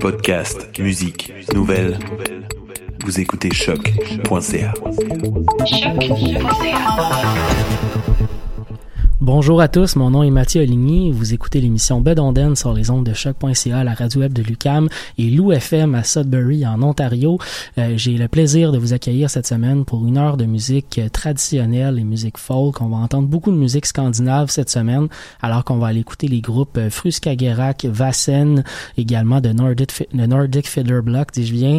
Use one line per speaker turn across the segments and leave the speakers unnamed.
Podcast, musique, nouvelles. Vous écoutez choc.ca.
Bonjour à tous, mon nom est Mathieu Oligny. Vous écoutez l'émission Bedonden sur les ondes de choc.ca, la radio web de Lucam et Lou FM à Sudbury en Ontario. Euh, J'ai le plaisir de vous accueillir cette semaine pour une heure de musique euh, traditionnelle et musique folk. On va entendre beaucoup de musique scandinave cette semaine, alors qu'on va aller écouter les groupes euh, Fruskagerak, Vassen, également de Nordic, de Nordic Fiddler Block, dis-je bien,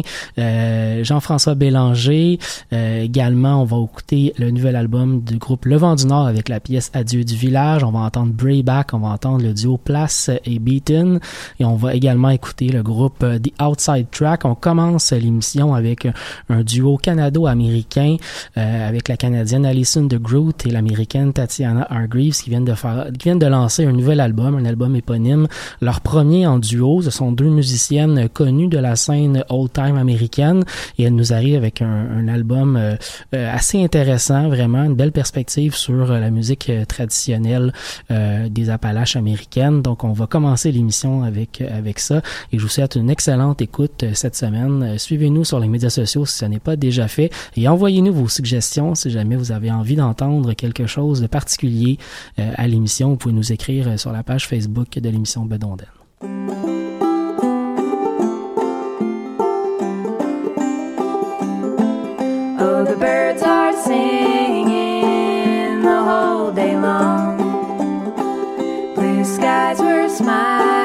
Jean-François Bélanger. Également, on va écouter le nouvel album du groupe Le Vent du Nord avec la pièce Adieu du village. On va entendre Brayback, on va entendre le duo Place et Beaten. Et on va également écouter le groupe euh, The Outside Track. On commence l'émission avec un duo canado-américain euh, avec la Canadienne Alison de Groot et l'Américaine Tatiana Hargreaves qui viennent de faire, qui viennent de lancer un nouvel album, un album éponyme. Leur premier en duo. Ce sont deux musiciennes connues de la scène old-time américaine et elles nous arrivent avec un, un album euh, euh, assez intéressant, vraiment une belle perspective sur euh, la musique euh, euh, des Appalaches américaines. Donc, on va commencer l'émission avec avec ça et je vous souhaite une excellente écoute euh, cette semaine. Euh, Suivez-nous sur les médias sociaux si ce n'est pas déjà fait et envoyez-nous vos suggestions si jamais vous avez envie d'entendre quelque chose de particulier euh, à l'émission. Vous pouvez nous écrire euh, sur la page Facebook de l'émission Bedonden.
Oh, the birds are singing eyes were smiling.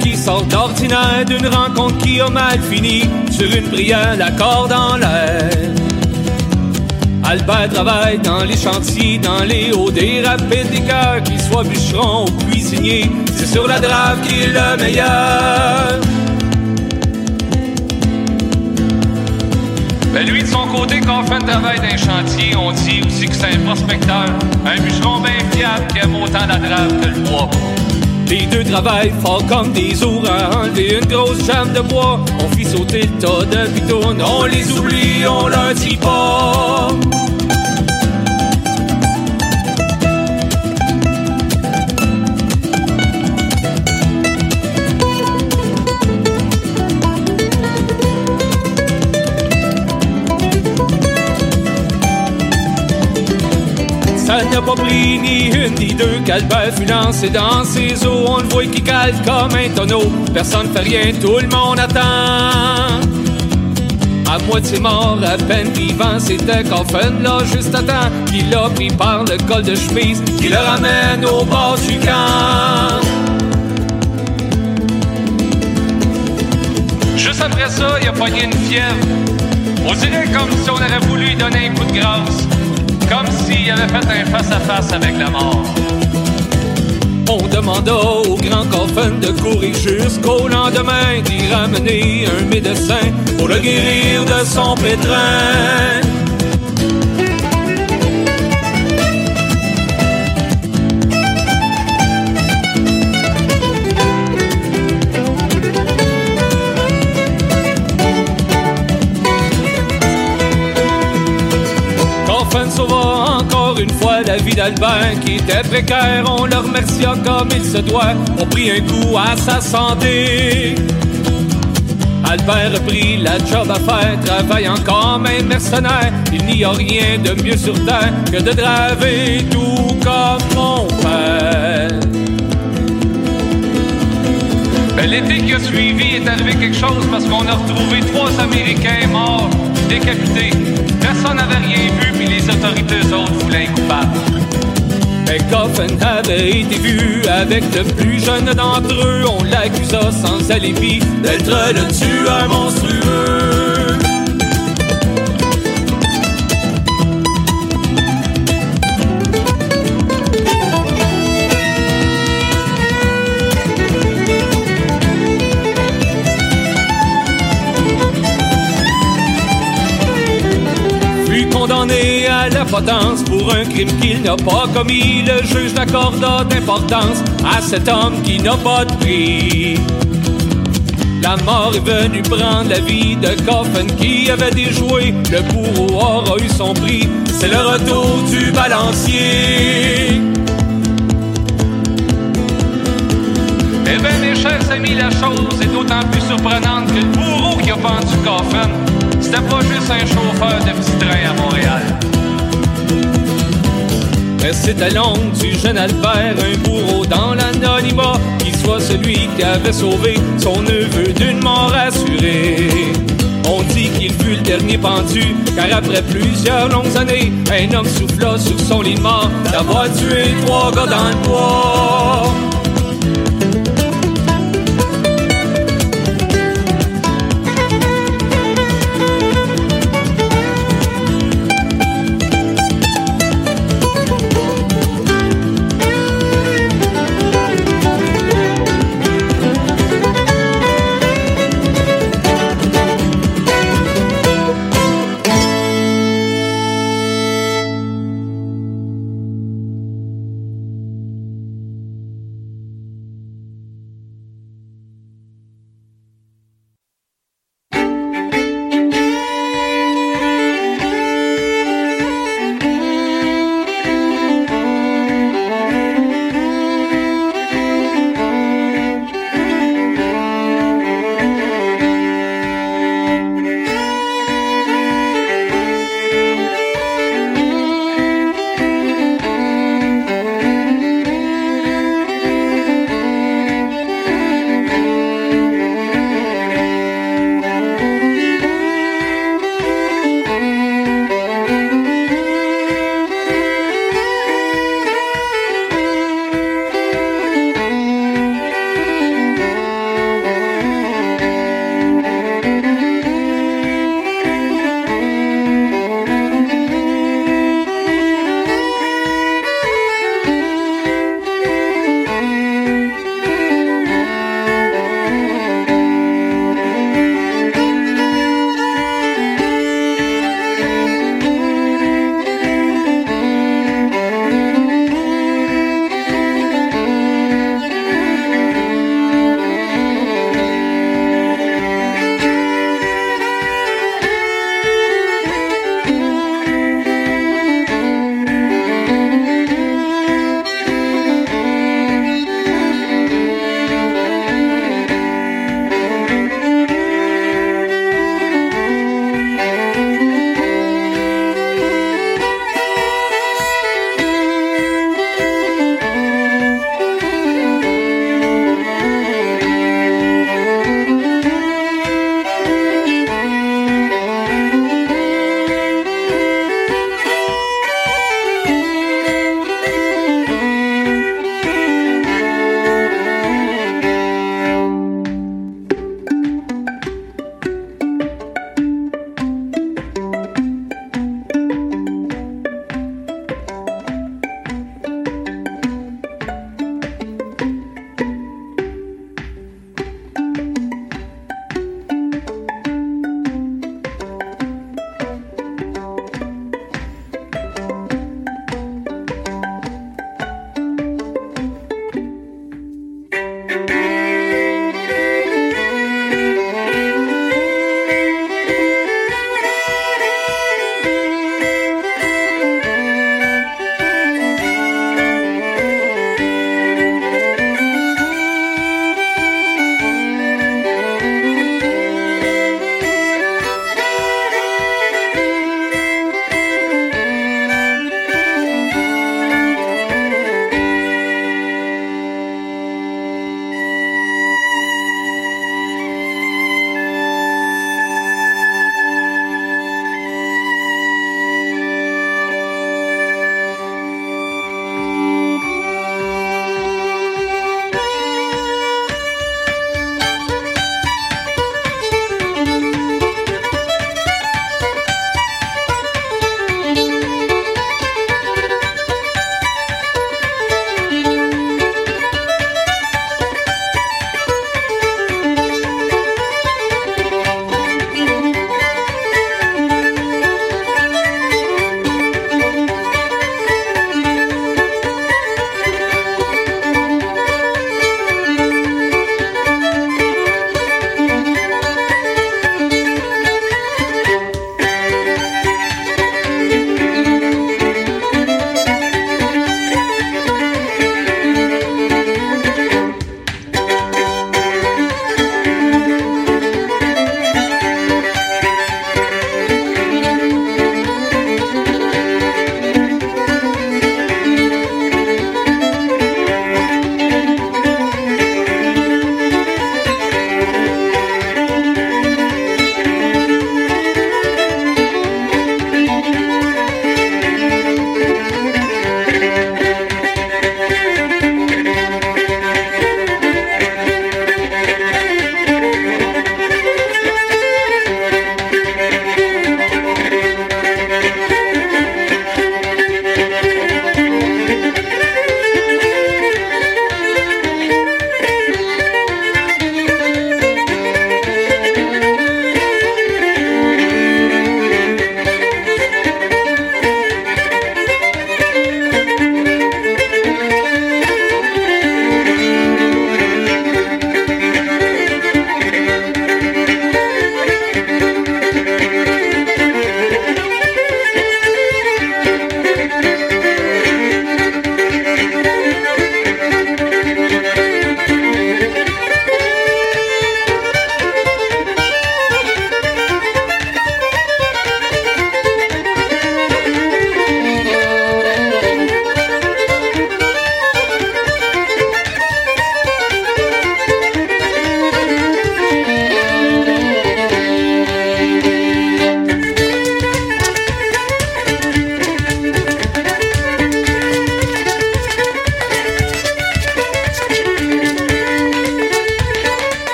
Qui sort d'ordinaire d'une rencontre qui a mal fini sur une brillante accord dans l'air. Albert travaille dans les chantiers, dans les hauts des rapides des cœurs, qu'il soit bûcheron ou cuisinier, c'est sur la drave qui est le meilleur.
Ben lui, de son côté, quand on fait un travail d'un chantier, on dit aussi que c'est un prospecteur. Un bûcheron bien fiable qui aime autant la drave que le bois.
Les deux travaillent fort comme des ours à enlever une grosse jambe de bois. On fit sauter le tas de pitons, on les oublie, on leur dit pas. Pas pris ni une ni deux qu'Albert fut lancé dans ses eaux. On le voit qui cale comme un tonneau. Personne fait rien, tout le monde attend. À moitié mort, à peine vivant, c'était Coffin là juste à temps. Qu'il l'a pris par le col de chemise, qui le ramène au bord du camp.
Juste après
ça, il a pogné une fièvre. On dirait comme si on aurait voulu donner un coup de grâce. Comme s'il avait fait un face-à-face avec la mort.
On demanda au grand coffin de courir jusqu'au lendemain, d'y ramener un médecin pour le guérir de son pétrin. d'Albert qui était précaire. On le remercia comme il se doit. On prit un coup à sa santé. Albert a pris la job à faire, travaillant comme un mercenaire. Il n'y a rien de mieux sur terre que de draver tout comme mon père.
Ben, L'été qui a suivi est arrivé quelque chose parce qu'on a retrouvé trois Américains morts, Personne n'avait rien vu, puis les autorités eux autres voulaient un coupable.
Mais Coffin avait été vu avec le plus jeune d'entre eux. On l'accusa sans alibi d'être le tueur monstrueux. Pour un crime qu'il n'a pas commis. Le juge n'accorda d'importance à cet homme qui n'a pas de prix. La mort est venue prendre la vie de Coffin qui avait déjoué. Le bourreau aura eu son prix. C'est le retour du balancier.
Eh bien, mes chers amis, la chose est d'autant plus surprenante que le bourreau qui a pendu Coffin, c'était pas juste un chauffeur de petit train à Montréal.
Mais c'était l'oncle du jeune Albert, un bourreau dans l'anonymat, qui soit celui qui avait sauvé son neveu d'une mort assurée. On dit qu'il fut le dernier pendu, car après plusieurs longues années, un homme souffla sur son lit mort d'avoir tué trois gars dans le bois.